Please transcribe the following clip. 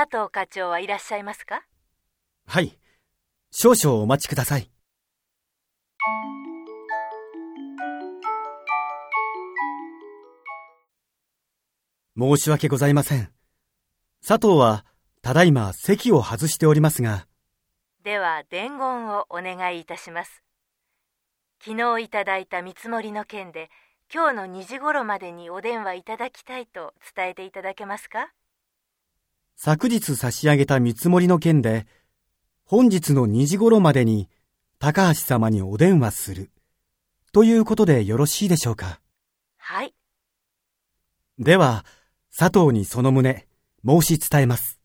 佐藤課長はいらっしゃいますか？はい。少々お待ちください。申し訳ございません。佐藤は、ただいま席を外しておりますが、では伝言をお願いいたします昨日いただいた見積もりの件で今日の2時頃までにお電話いただきたいと伝えていただけますか？昨日差し上げた見積もりの件で、本日の2時頃までに高橋様にお電話する、ということでよろしいでしょうか。はいでは、佐藤にその旨、申し伝えます。